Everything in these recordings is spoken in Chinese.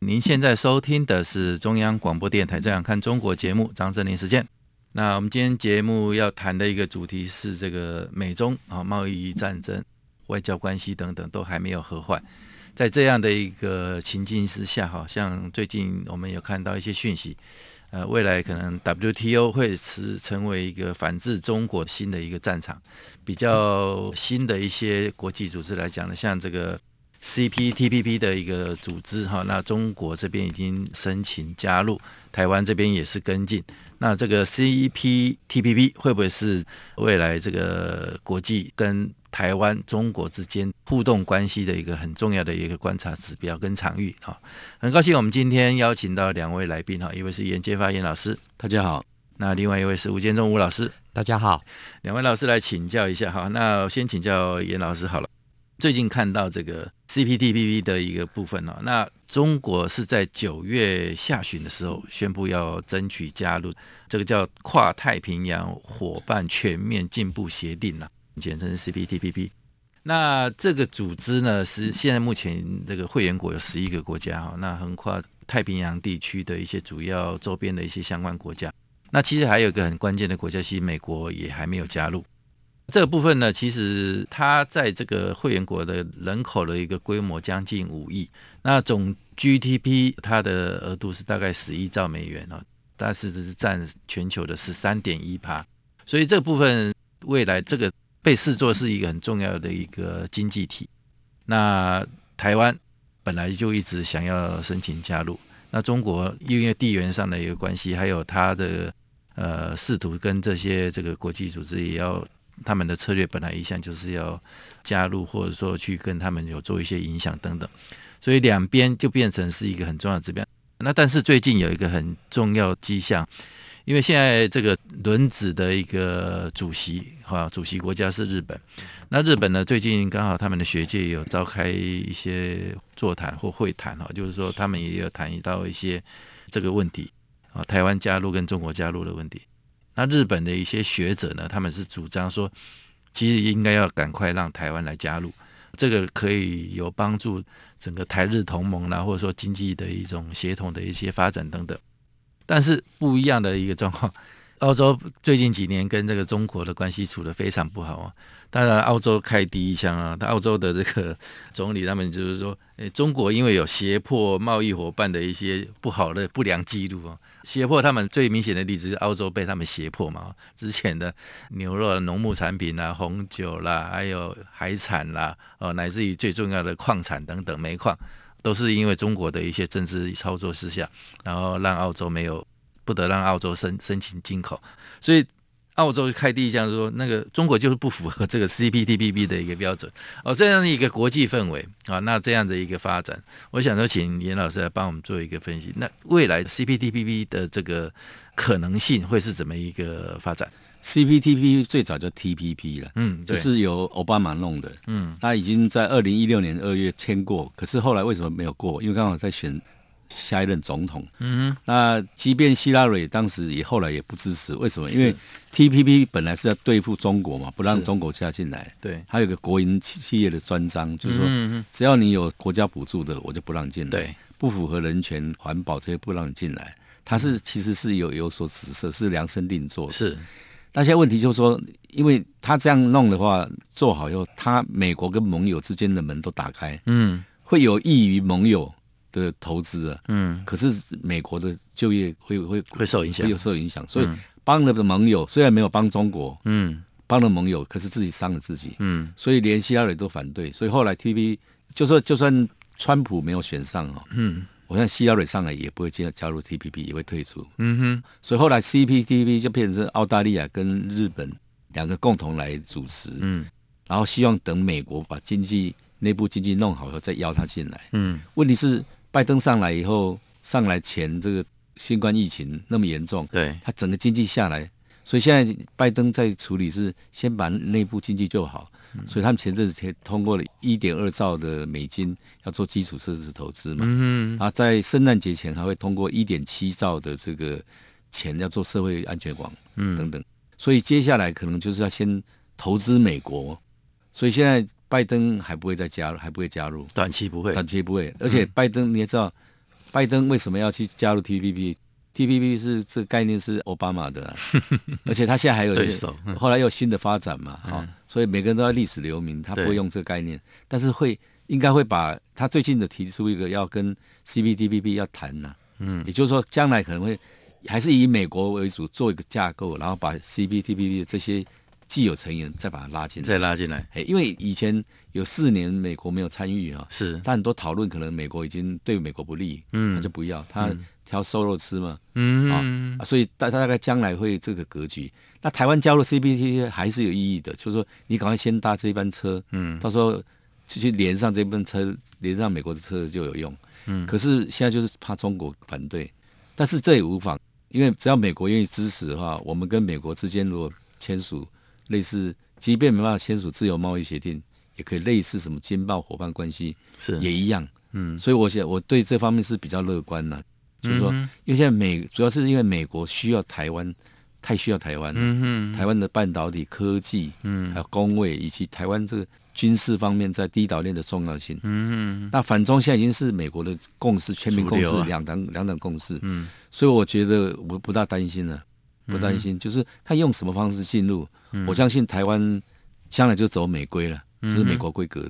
您现在收听的是中央广播电台《这样看中国》节目，张正霖时间。那我们今天节目要谈的一个主题是这个美中啊贸易战争、外交关系等等都还没有和缓，在这样的一个情境之下，好像最近我们有看到一些讯息，呃，未来可能 WTO 会是成为一个反制中国新的一个战场，比较新的一些国际组织来讲呢，像这个。CPTPP 的一个组织哈，那中国这边已经申请加入，台湾这边也是跟进。那这个 CPTPP 会不会是未来这个国际跟台湾、中国之间互动关系的一个很重要的一个观察指标跟场域？哈，很高兴我们今天邀请到两位来宾哈，一位是颜洁发严老师，大家好；那另外一位是吴建中吴老师，大家好。两位老师来请教一下哈，那先请教严老师好了。最近看到这个 CPTPP 的一个部分哦，那中国是在九月下旬的时候宣布要争取加入这个叫跨太平洋伙伴全面进步协定了，简称 CPTPP。那这个组织呢，是现在目前这个会员国有十一个国家哈，那横跨太平洋地区的一些主要周边的一些相关国家。那其实还有一个很关键的国家，其实美国也还没有加入。这个部分呢，其实它在这个会员国的人口的一个规模将近五亿，那总 GDP 它的额度是大概十一兆美元哦，但是这是占全球的十三点一趴，所以这部分未来这个被视作是一个很重要的一个经济体。那台湾本来就一直想要申请加入，那中国因为地缘上的一个关系，还有它的呃试图跟这些这个国际组织也要。他们的策略本来一向就是要加入，或者说去跟他们有做一些影响等等，所以两边就变成是一个很重要的指标。那但是最近有一个很重要迹象，因为现在这个轮值的一个主席哈，主席国家是日本。那日本呢，最近刚好他们的学界有召开一些座谈或会谈哈，就是说他们也有谈到一些这个问题啊，台湾加入跟中国加入的问题。那日本的一些学者呢，他们是主张说，其实应该要赶快让台湾来加入，这个可以有帮助整个台日同盟啦，或者说经济的一种协同的一些发展等等。但是不一样的一个状况，澳洲最近几年跟这个中国的关系处得非常不好啊。当然，澳洲开第一枪啊！澳洲的这个总理他们就是说，诶，中国因为有胁迫贸易伙伴的一些不好的不良记录啊，胁迫他们最明显的例子是澳洲被他们胁迫嘛。之前的牛肉、农牧产品啦、红酒啦，还有海产啦，哦，乃至于最重要的矿产等等煤矿，都是因为中国的一些政治操作之下，然后让澳洲没有不得让澳洲申申请进口，所以。澳洲开第一枪说，那个中国就是不符合这个 CPTPP 的一个标准哦，这样的一个国际氛围啊，那这样的一个发展，我想说，请严老师来帮我们做一个分析。那未来 CPTPP 的这个可能性会是怎么一个发展？CPTPP 最早叫 TPP 了，嗯，就是由奥巴马弄的，嗯，他已经在二零一六年二月签过，可是后来为什么没有过？因为刚好在选。下一任总统，嗯哼，那即便希拉蕊当时也后来也不支持，为什么？因为 TPP 本来是要对付中国嘛，不让中国加进来。对，还有个国营企业的专章，就是说，只要你有国家补助的，我就不让进来。对，不符合人权、环保这些不让你进来。它是其实是有有所指涉，是量身定做的。是，那现在问题就是说，因为他这样弄的话，做好以后，他美国跟盟友之间的门都打开，嗯，会有益于盟友。的投资啊，嗯，可是美国的就业会会会受影响，会有受影响，所以帮了的盟友虽然没有帮中国，嗯，帮了盟友，可是自己伤了自己，嗯，所以连希拉里都反对，所以后来 TPP 就说就算川普没有选上哦，嗯，我想希拉里上来也不会加加入 TPP，也会退出，嗯哼，所以后来 CPTPP 就变成澳大利亚跟日本两个共同来主持，嗯，然后希望等美国把经济内部经济弄好以后再邀他进来，嗯，问题是。拜登上来以后，上来前这个新冠疫情那么严重，对，他整个经济下来，所以现在拜登在处理是先把内部经济做好，所以他们前阵子才通过了一点二兆的美金要做基础设施投资嘛，嗯，然后在圣诞节前还会通过一点七兆的这个钱要做社会安全网，嗯，等等，所以接下来可能就是要先投资美国，所以现在。拜登还不会再加入，还不会加入，短期不会，短期不会。而且拜登你也知道，拜登为什么要去加入 TPP？TPP 是这个概念是奥巴马的，啊，而且他现在还有对手，后来又有新的发展嘛，啊，所以每个人都要历史留名，他不会用这个概念，但是会应该会把他最近的提出一个要跟 CPTPP 要谈呐，嗯，也就是说将来可能会还是以美国为主做一个架构，然后把 CPTPP 的这些。既有成员再把它拉进来，再拉进来，因为以前有四年美国没有参与啊，是，但很多讨论可能美国已经对美国不利，嗯，他就不要，他挑瘦肉吃嘛，嗯。啊，所以大大概将来会这个格局。那台湾加入 CPTPP 还是有意义的，就是说你赶快先搭这班车，嗯，到时候去去连上这班车，连上美国的车就有用，嗯，可是现在就是怕中国反对，但是这也无妨，因为只要美国愿意支持的话，我们跟美国之间如果签署。类似，即便没办法签署自由贸易协定，也可以类似什么经贸伙伴关系，是也一样。嗯，所以我想我对这方面是比较乐观的，嗯、就是说，因为现在美主要是因为美国需要台湾，太需要台湾了。嗯，台湾的半导体科技，嗯，还有工位以及台湾这个军事方面在第一岛链的重要性。嗯，那反中现在已经是美国的共识，全民共识，两党两党共识。嗯，所以我觉得我不大担心了，不担心，就是看用什么方式进入。嗯、我相信台湾将来就走美规了，嗯、就是美国规格。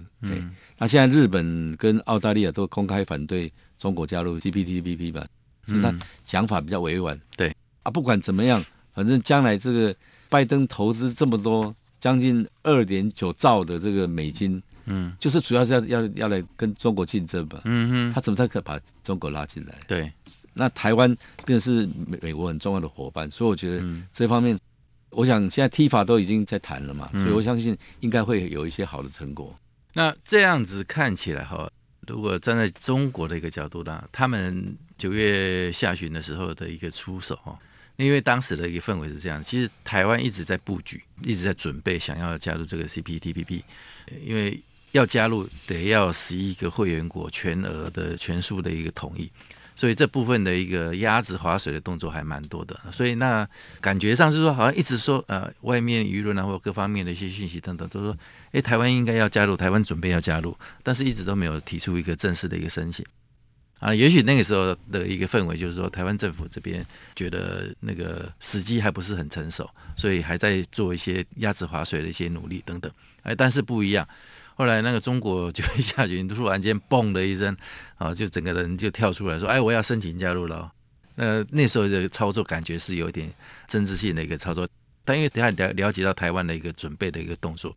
那现在日本跟澳大利亚都公开反对中国加入 CPTPP 吧？实际上想法比较委婉。对啊，不管怎么样，反正将来这个拜登投资这么多，将近二点九兆的这个美金，嗯，就是主要是要要要来跟中国竞争吧。嗯哼，他怎么才可以把中国拉进来？对，那台湾便是美美国很重要的伙伴，所以我觉得这方面。我想现在 T 法都已经在谈了嘛，所以我相信应该会有一些好的成果。嗯、那这样子看起来哈，如果站在中国的一个角度呢，他们九月下旬的时候的一个出手哈，因为当时的一个氛围是这样，其实台湾一直在布局，一直在准备想要加入这个 CPTPP，因为要加入得要十一个会员国全额的全数的一个同意。所以这部分的一个鸭子划水的动作还蛮多的，所以那感觉上是说，好像一直说，呃，外面舆论啊，或各方面的一些讯息等等，都说，诶，台湾应该要加入，台湾准备要加入，但是一直都没有提出一个正式的一个申请。啊，也许那个时候的一个氛围就是说，台湾政府这边觉得那个时机还不是很成熟，所以还在做一些鸭子划水的一些努力等等。哎，但是不一样。后来那个中国就会下去，突然间嘣的一声，啊，就整个人就跳出来说：“哎，我要申请加入了。”那那时候的操作感觉是有点政治性的一个操作，但因为等下了了解到台湾的一个准备的一个动作，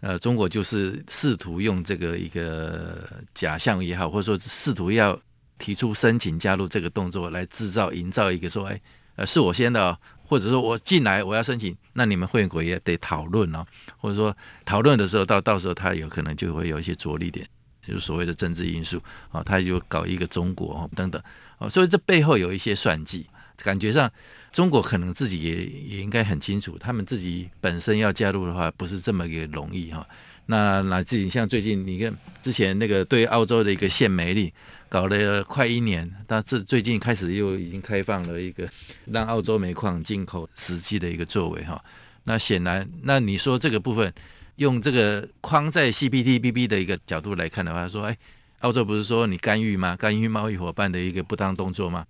呃，中国就是试图用这个一个假象也好，或者说试图要提出申请加入这个动作来制造、营造一个说：“哎，呃，是我先的哦。”或者说我进来我要申请，那你们会员国也得讨论哦。或者说讨论的时候，到到时候他有可能就会有一些着力点，就是所谓的政治因素啊，他就搞一个中国等等啊，所以这背后有一些算计。感觉上中国可能自己也也应该很清楚，他们自己本身要加入的话，不是这么一个容易哈。那来自于像最近你看之前那个对澳洲的一个限煤令。搞了快一年，但是最近开始又已经开放了一个让澳洲煤矿进口实际的一个作为哈。那显然，那你说这个部分用这个框在 CPTPP 的一个角度来看的话，说哎，澳洲不是说你干预吗？干预贸易伙伴的一个不当动作吗？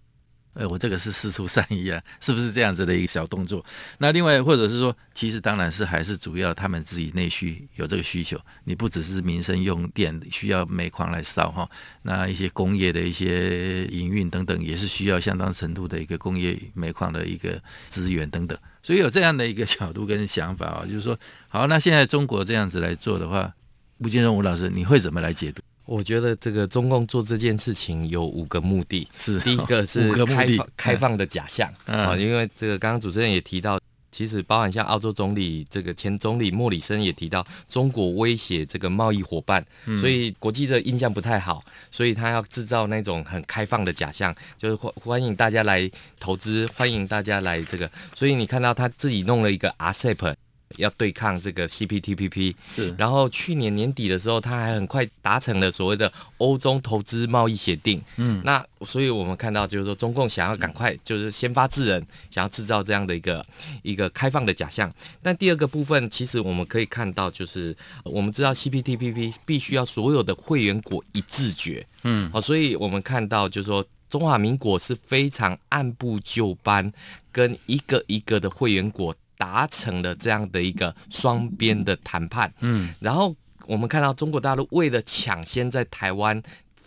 呃，我这个是释出善意啊，是不是这样子的一个小动作？那另外，或者是说，其实当然是还是主要他们自己内需有这个需求。你不只是民生用电需要煤矿来烧哈，那一些工业的一些营运等等，也是需要相当程度的一个工业煤矿的一个资源等等。所以有这样的一个角度跟想法啊，就是说，好，那现在中国这样子来做的话，吴建忠吴老师，你会怎么来解读？我觉得这个中共做这件事情有五个目的，是第一个 是开放开放的假象。啊，因为这个刚刚主持人也提到，其实包含像澳洲总理这个前总理莫里森也提到，中国威胁这个贸易伙伴，所以国际的印象不太好，所以他要制造那种很开放的假象，就是欢欢迎大家来投资，欢迎大家来这个，所以你看到他自己弄了一个 RCEP。要对抗这个 CPTPP 是，然后去年年底的时候，他还很快达成了所谓的欧中投资贸易协定。嗯，那所以我们看到就是说，中共想要赶快就是先发制人，想要制造这样的一个一个开放的假象。但第二个部分，其实我们可以看到，就是我们知道 CPTPP 必须要所有的会员国一致决。嗯，好，所以我们看到就是说，中华民国是非常按部就班，跟一个一个的会员国。达成了这样的一个双边的谈判，嗯，然后我们看到中国大陆为了抢先在台湾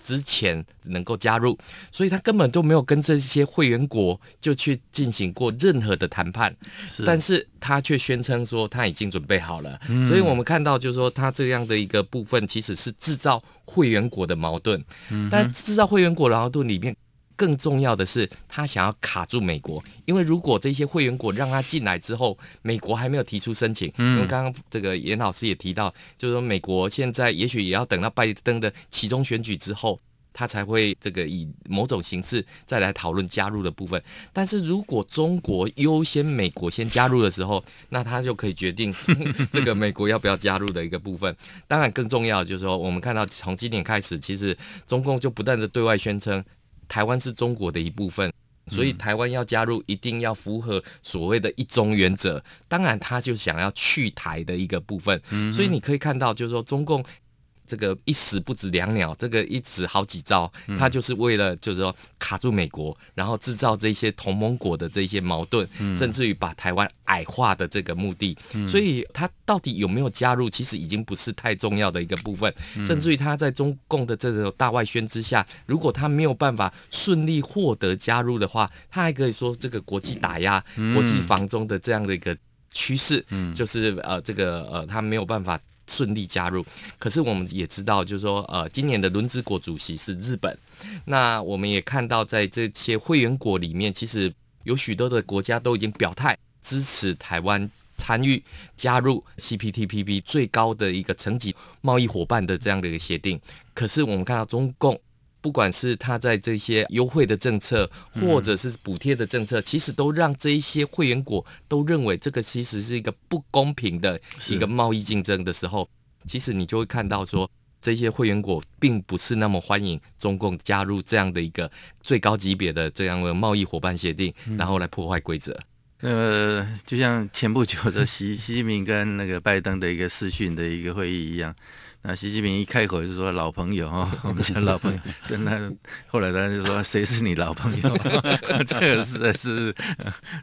之前能够加入，所以他根本就没有跟这些会员国就去进行过任何的谈判，是，但是他却宣称说他已经准备好了，嗯，所以我们看到就是说他这样的一个部分其实是制造会员国的矛盾，嗯，但制造会员国的矛盾里面。更重要的是，他想要卡住美国，因为如果这些会员国让他进来之后，美国还没有提出申请，因为刚刚这个严老师也提到，就是说美国现在也许也要等到拜登的其中选举之后，他才会这个以某种形式再来讨论加入的部分。但是如果中国优先美国先加入的时候，那他就可以决定这个美国要不要加入的一个部分。当然，更重要的就是说，我们看到从今年开始，其实中共就不断的对外宣称。台湾是中国的一部分，所以台湾要加入，一定要符合所谓的一中原则。当然，他就想要去台的一个部分。所以你可以看到，就是说中共。这个一死不止两鸟，这个一死好几招，他就是为了就是说卡住美国，然后制造这些同盟国的这些矛盾，甚至于把台湾矮化的这个目的。所以他到底有没有加入，其实已经不是太重要的一个部分。甚至于他在中共的这种大外宣之下，如果他没有办法顺利获得加入的话，他还可以说这个国际打压、国际防中的这样的一个趋势，就是呃这个呃他没有办法。顺利加入，可是我们也知道，就是说，呃，今年的轮值国主席是日本。那我们也看到，在这些会员国里面，其实有许多的国家都已经表态支持台湾参与加入 CPTPP 最高的一个层级贸易伙伴的这样的一个协定。可是我们看到中共。不管是他在这些优惠的政策，或者是补贴的政策，其实都让这一些会员国都认为这个其实是一个不公平的一个贸易竞争的时候，其实你就会看到说，这些会员国并不是那么欢迎中共加入这样的一个最高级别的这样的贸易伙伴协定，然后来破坏规则。呃，就像前不久的习 习近平跟那个拜登的一个视讯的一个会议一样。那习近平一开口就说老朋友哈，我们讲老朋友，真的。后来他就说谁是你老朋友？这个实在是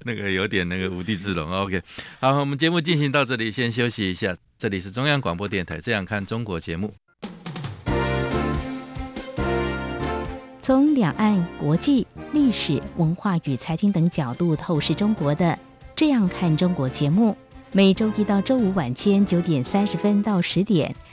那个有点那个无地自容。OK，好，我们节目进行到这里，先休息一下。这里是中央广播电台《这样看中国》节目，从两岸、国际、历史文化与财经等角度透视中国的《这样看中国》节目，每周一到周五晚间九点三十分到十点。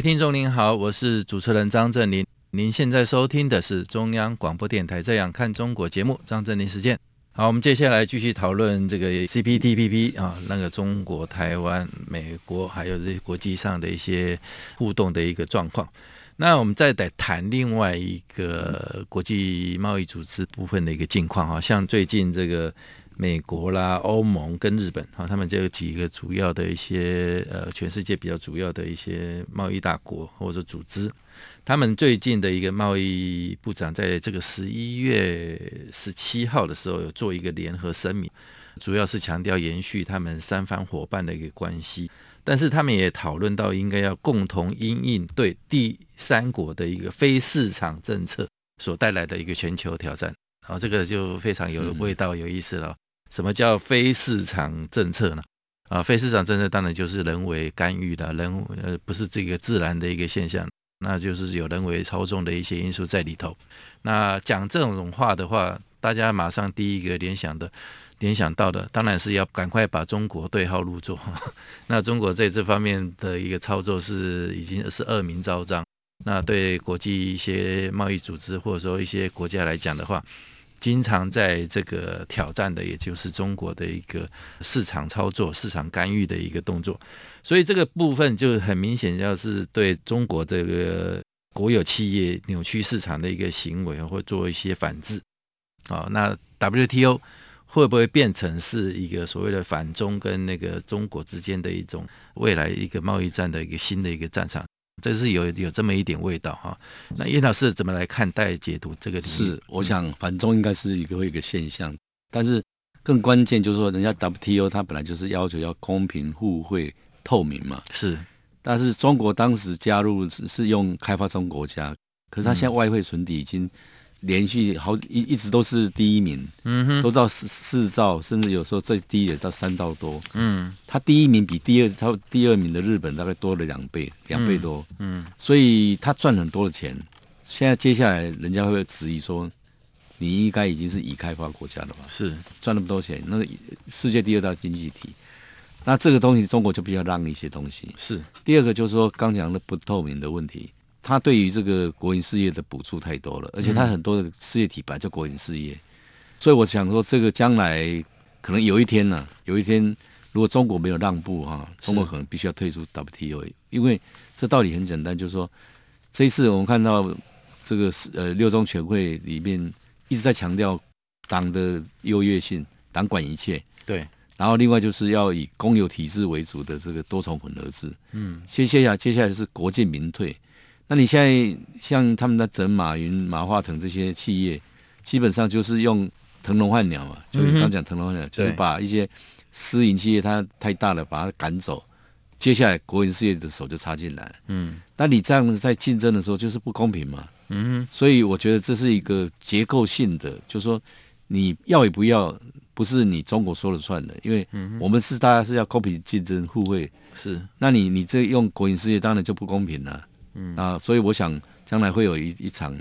听众您好，我是主持人张正林。您现在收听的是中央广播电台《这样看中国》节目，张正霖时间。好，我们接下来继续讨论这个 CPTPP 啊，那个中国、台湾、美国还有这些国际上的一些互动的一个状况。那我们再得谈另外一个国际贸易组织部分的一个近况啊，像最近这个美国啦、欧盟跟日本啊，他们这几个主要的一些呃，全世界比较主要的一些贸易大国或者组织，他们最近的一个贸易部长在这个十一月十七号的时候有做一个联合声明，主要是强调延续他们三方伙伴的一个关系。但是他们也讨论到，应该要共同因应对第三国的一个非市场政策所带来的一个全球挑战。好，这个就非常有味道、有意思了。什么叫非市场政策呢？啊，非市场政策当然就是人为干预的，人呃不是这个自然的一个现象，那就是有人为操纵的一些因素在里头。那讲这种话的话，大家马上第一个联想的。联想到的当然是要赶快把中国对号入座。那中国在这方面的一个操作是已经是恶名昭彰。那对国际一些贸易组织或者说一些国家来讲的话，经常在这个挑战的也就是中国的一个市场操作、市场干预的一个动作。所以这个部分就很明显，要是对中国这个国有企业扭曲市场的一个行为，会做一些反制。啊，那 WTO。会不会变成是一个所谓的反中跟那个中国之间的一种未来一个贸易战的一个新的一个战场？这是有有这么一点味道哈。那叶老师怎么来看待解读这个？是，我想反中应该是一个一个现象，但是更关键就是说，人家 WTO 它本来就是要求要公平、互惠、透明嘛。是，但是中国当时加入是用开发中国家，可是它现在外汇存底已经。连续好一一直都是第一名，嗯哼，都到四四兆，甚至有时候最低也到三兆多，嗯，他第一名比第二超第二名的日本大概多了两倍，两倍多，嗯，嗯，所以他赚很多的钱。现在接下来人家会不会质疑说，你应该已经是已开发国家了吧？是赚那么多钱，那个世界第二大经济体，那这个东西中国就比较让一些东西。是第二个就是说刚讲的不透明的问题。他对于这个国营事业的补助太多了，而且他很多的事业体本来就国营事业，所以我想说，这个将来可能有一天呢、啊，有一天如果中国没有让步哈，中国可能必须要退出 WTO，因为这道理很简单，就是说这一次我们看到这个呃六中全会里面一直在强调党的优越性，党管一切，对，然后另外就是要以公有体制为主的这个多重混合制，嗯，接下来接下来是国进民退。那你现在像他们在整马云、马化腾这些企业，基本上就是用腾笼换鸟嘛，就是刚讲腾笼换鸟，就是把一些私营企业它太大了，把它赶走，接下来国营事业的手就插进来。嗯，那你这样子在竞争的时候就是不公平嘛。嗯，所以我觉得这是一个结构性的，就是说你要也不要，不是你中国说了算的，因为我们是大家是要公平竞争、互惠。是，那你你这用国营事业当然就不公平了。嗯啊，所以我想将来会有一一场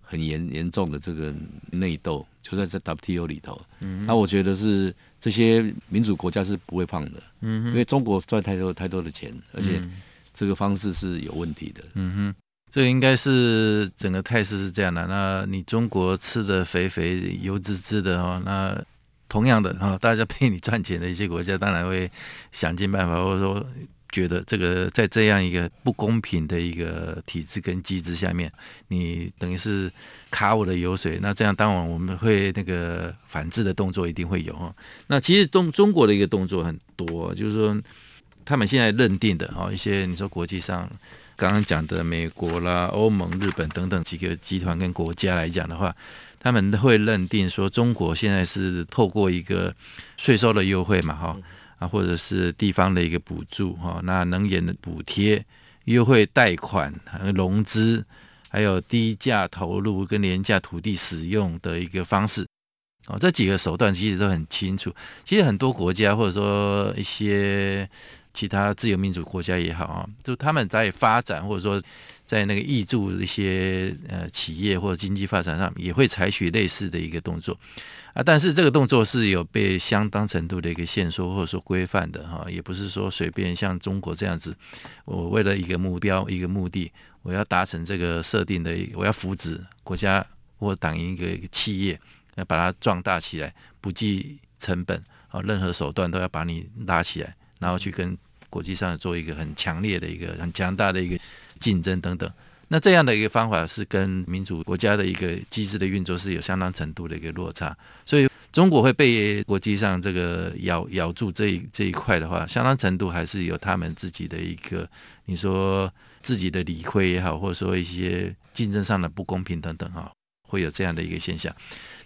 很严严重的这个内斗，就在这 WTO 里头。嗯，那我觉得是这些民主国家是不会放的。嗯，因为中国赚太多太多的钱，而且这个方式是有问题的。嗯哼，这个应该是整个态势是这样的。那你中国吃的肥肥油滋滋的哦，那同样的哈，大家陪你赚钱的一些国家，当然会想尽办法，或者说。觉得这个在这样一个不公平的一个体制跟机制下面，你等于是卡我的油水，那这样当然我们会那个反制的动作一定会有哈。那其实中中国的一个动作很多，就是说他们现在认定的哦一些你说国际上刚刚讲的美国啦、欧盟、日本等等几个集团跟国家来讲的话，他们会认定说中国现在是透过一个税收的优惠嘛，哈。啊，或者是地方的一个补助哈，那能源的补贴、优惠贷款、融资，还有低价投入跟廉价土地使用的一个方式，哦，这几个手段其实都很清楚。其实很多国家或者说一些其他自由民主国家也好啊，就他们在发展或者说在那个挹注一些呃企业或者经济发展上，也会采取类似的一个动作。啊，但是这个动作是有被相当程度的一个限缩或者说规范的哈，也不是说随便像中国这样子，我为了一个目标一个目的，我要达成这个设定的，我要扶植国家或党一个企业要把它壮大起来，不计成本啊，任何手段都要把你拉起来，然后去跟国际上做一个很强烈的一个很强大的一个竞争等等。那这样的一个方法是跟民主国家的一个机制的运作是有相当程度的一个落差，所以中国会被国际上这个咬咬住这一这一块的话，相当程度还是有他们自己的一个，你说自己的理亏也好，或者说一些竞争上的不公平等等哈，会有这样的一个现象。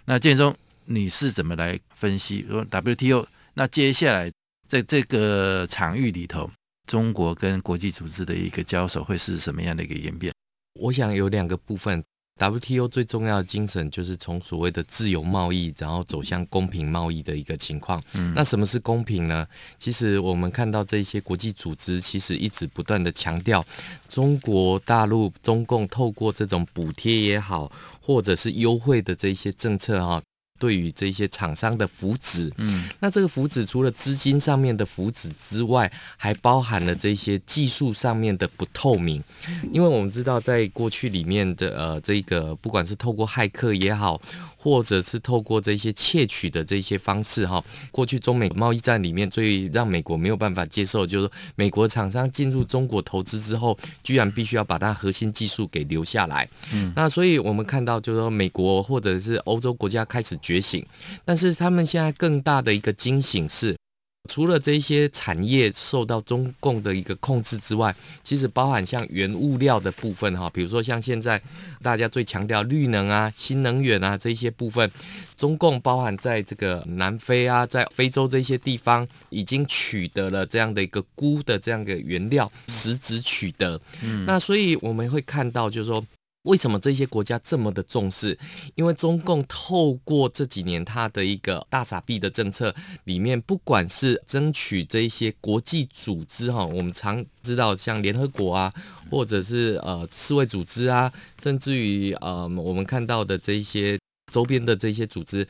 那建中，你是怎么来分析说 WTO？那接下来在这个场域里头，中国跟国际组织的一个交手会是什么样的一个演变？我想有两个部分，WTO 最重要的精神就是从所谓的自由贸易，然后走向公平贸易的一个情况。嗯，那什么是公平呢？其实我们看到这些国际组织，其实一直不断的强调，中国大陆中共透过这种补贴也好，或者是优惠的这些政策哈。对于这些厂商的福祉，嗯，那这个福祉除了资金上面的福祉之外，还包含了这些技术上面的不透明。因为我们知道，在过去里面的呃，这个不管是透过骇客也好，或者是透过这些窃取的这些方式哈，过去中美贸易战里面最让美国没有办法接受，就是美国厂商进入中国投资之后，居然必须要把它核心技术给留下来。嗯，那所以我们看到，就是说美国或者是欧洲国家开始。觉醒，但是他们现在更大的一个惊醒是，除了这些产业受到中共的一个控制之外，其实包含像原物料的部分哈，比如说像现在大家最强调绿能啊、新能源啊这些部分，中共包含在这个南非啊、在非洲这些地方已经取得了这样的一个钴的这样的原料，实质取得。嗯，那所以我们会看到，就是说。为什么这些国家这么的重视？因为中共透过这几年他的一个大傻币的政策里面，不管是争取这一些国际组织哈，我们常知道像联合国啊，或者是呃世卫组织啊，甚至于呃我们看到的这一些周边的这些组织，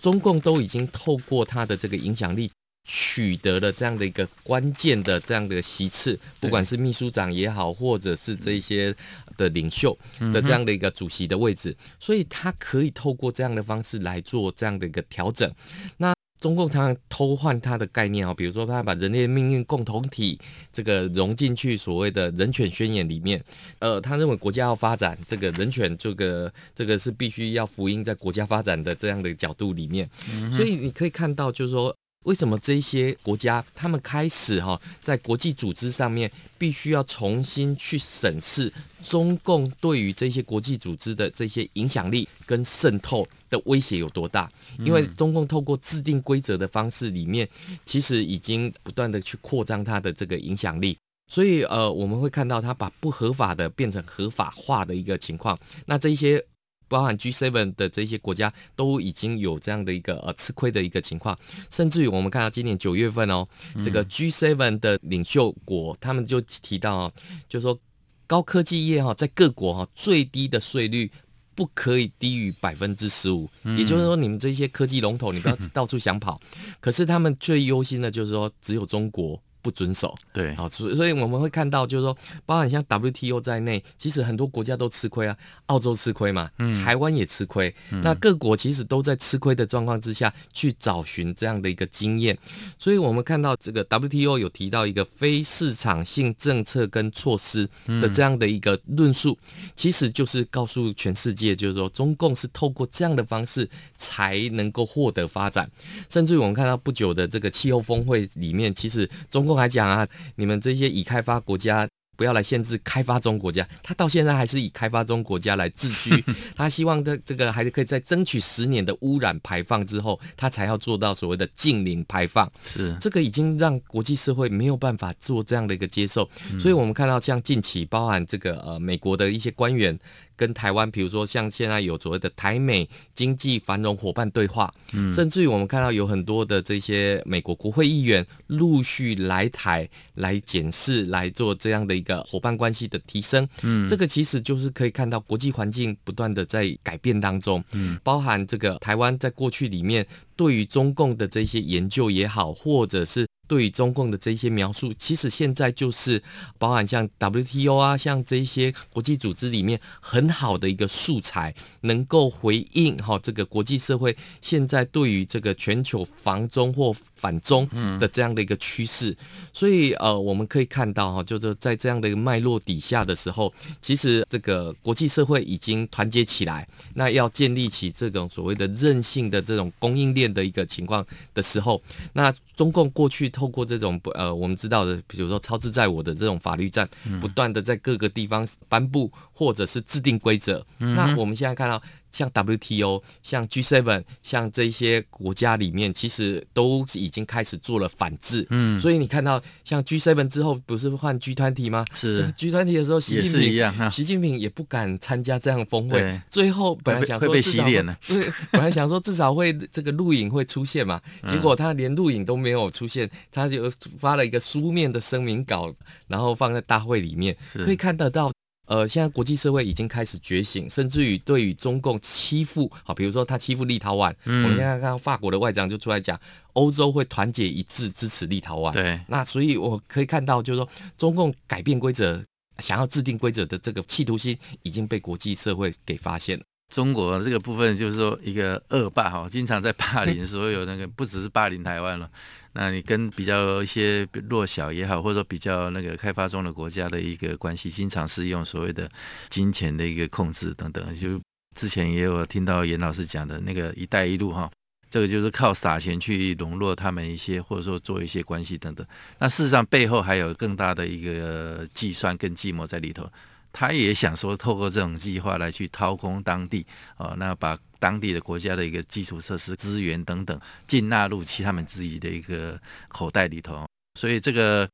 中共都已经透过他的这个影响力。取得了这样的一个关键的这样的席次，不管是秘书长也好，或者是这些的领袖的这样的一个主席的位置，所以他可以透过这样的方式来做这样的一个调整。那中共常常偷换他的概念啊，比如说他把人类命运共同体这个融进去所谓的人权宣言里面，呃，他认为国家要发展，这个人权这个这个是必须要福音在国家发展的这样的角度里面，所以你可以看到就是说。为什么这些国家他们开始哈在国际组织上面必须要重新去审视中共对于这些国际组织的这些影响力跟渗透的威胁有多大？因为中共透过制定规则的方式里面，其实已经不断的去扩张它的这个影响力，所以呃我们会看到它把不合法的变成合法化的一个情况。那这一些。包含 G7 的这些国家都已经有这样的一个呃吃亏的一个情况，甚至于我们看到今年九月份哦，这个 G7 的领袖国他们就提到哦，就是说高科技业哈在各国哈最低的税率不可以低于百分之十五，也就是说你们这些科技龙头你不要 到处想跑，可是他们最忧心的就是说只有中国。不遵守，对，好，所所以我们会看到，就是说，包含像 WTO 在内，其实很多国家都吃亏啊，澳洲吃亏嘛，嗯，台湾也吃亏，嗯，那各国其实都在吃亏的状况之下去找寻这样的一个经验，所以我们看到这个 WTO 有提到一个非市场性政策跟措施的这样的一个论述，其实就是告诉全世界，就是说中共是透过这样的方式才能够获得发展，甚至于我们看到不久的这个气候峰会里面，其实中共。还讲啊，你们这些已开发国家不要来限制开发中国家，他到现在还是以开发中国家来自居，他希望的这个还是可以在争取十年的污染排放之后，他才要做到所谓的净零排放。是这个已经让国际社会没有办法做这样的一个接受，所以我们看到像近期包含这个呃美国的一些官员。跟台湾，比如说像现在有所谓的台美经济繁荣伙伴对话，嗯，甚至于我们看到有很多的这些美国国会议员陆续来台来检视，来做这样的一个伙伴关系的提升，嗯，这个其实就是可以看到国际环境不断的在改变当中，嗯，包含这个台湾在过去里面对于中共的这些研究也好，或者是。对于中共的这些描述，其实现在就是包含像 WTO 啊，像这一些国际组织里面很好的一个素材，能够回应哈这个国际社会现在对于这个全球防中或反中的这样的一个趋势。所以呃，我们可以看到哈，就是在这样的一个脉络底下的时候，其实这个国际社会已经团结起来，那要建立起这种所谓的韧性的这种供应链的一个情况的时候，那中共过去透过这种呃，我们知道的，比如说超支在我的这种法律战，不断的在各个地方颁布或者是制定规则。那我们现在看到。像 WTO、像 G7、像这些国家里面，其实都已经开始做了反制。嗯，所以你看到像 G7 之后，不是换 G20 吗？是 G20 的时候，习近平也、啊、习近平也不敢参加这样的峰会。最后本来想说至少会，会被洗脸呢，对，本来想说至少会这个录影会出现嘛，结果他连录影都没有出现，他就发了一个书面的声明稿，然后放在大会里面，可以看得到。呃，现在国际社会已经开始觉醒，甚至于对于中共欺负，好，比如说他欺负立陶宛，嗯、我们现在看到法国的外长就出来讲，欧洲会团结一致支持立陶宛。对，那所以我可以看到，就是说中共改变规则，想要制定规则的这个企图心已经被国际社会给发现了。中国这个部分就是说一个恶霸哈，经常在霸凌所有那个，不只是霸凌台湾了。那你跟比较一些弱小也好，或者说比较那个开发中的国家的一个关系，经常是用所谓的金钱的一个控制等等。就之前也有听到严老师讲的那个“一带一路”哈，这个就是靠撒钱去笼络他们一些，或者说做一些关系等等。那事实上背后还有更大的一个计算跟计谋在里头。他也想说，透过这种计划来去掏空当地，哦，那把当地的国家的一个基础设施资源等等，尽纳入其他们自己的一个口袋里头。所以这个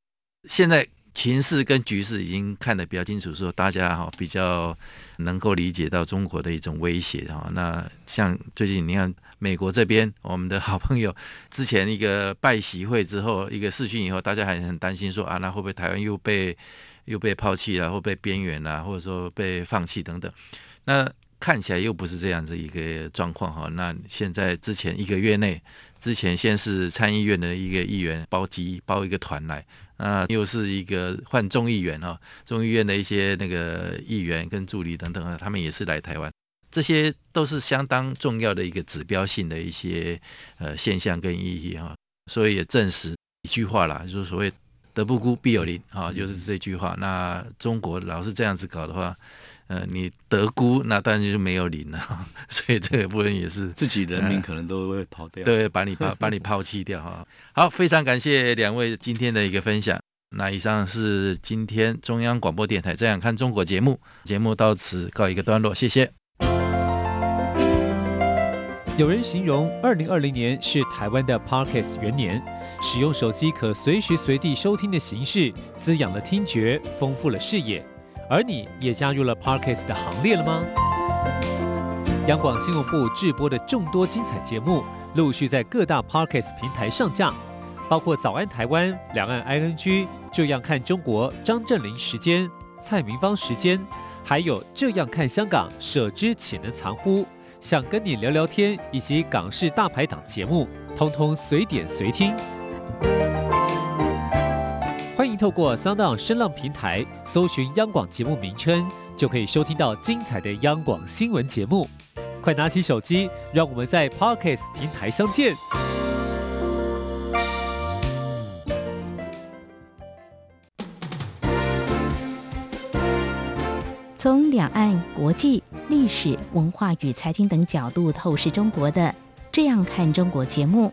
现在情势跟局势已经看得比较清楚，说大家哈比较能够理解到中国的一种威胁哈。那像最近你看美国这边，我们的好朋友之前一个拜习会之后一个视讯以后，大家还很担心说啊，那会不会台湾又被？又被抛弃了，或被边缘了，或者说被放弃等等，那看起来又不是这样子一个状况哈。那现在之前一个月内，之前先是参议院的一个议员包机包一个团来，那又是一个换众议员哈，众议院的一些那个议员跟助理等等啊，他们也是来台湾，这些都是相当重要的一个指标性的一些呃现象跟意义哈。所以也证实一句话啦，就是所谓。德不孤，必有邻啊，就是这句话。那中国老是这样子搞的话，呃，你德孤，那当然就没有邻了。所以这个部分也是自己人民可能都会跑掉，对，把你把 把你抛弃掉哈。好，非常感谢两位今天的一个分享。那以上是今天中央广播电台《这样看中国》节目，节目到此告一个段落，谢谢。有人形容二零二零年是台湾的 Podcast 元年，使用手机可随时随地收听的形式，滋养了听觉，丰富了视野。而你也加入了 Parkes 的行列了吗？央广新闻部制播的众多精彩节目，陆续在各大 Parkes 平台上架，包括《早安台湾》、《两岸 ING》、《这样看中国》、张振林时间、蔡明芳时间，还有《这样看香港》、舍之岂能藏乎？想跟你聊聊天，以及港式大排档节目，通通随点随听。欢迎透过 SoundOn 声浪平台搜寻央广节目名称，就可以收听到精彩的央广新闻节目。快拿起手机，让我们在 Podcast 平台相见。从两岸国际。历史文化与财经等角度透视中国的《这样看中国》节目，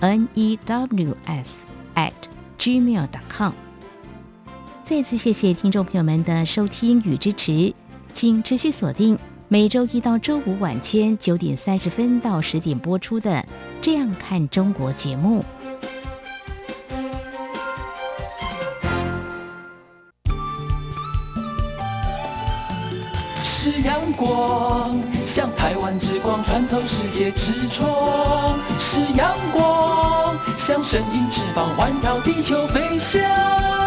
n e w s at gmail dot com。再次谢谢听众朋友们的收听与支持，请持续锁定每周一到周五晚间九点三十分到十点播出的《这样看中国》节目。是阳光。像台湾之光穿透世界之窗；是阳光，像神鹰翅膀环绕地球飞翔。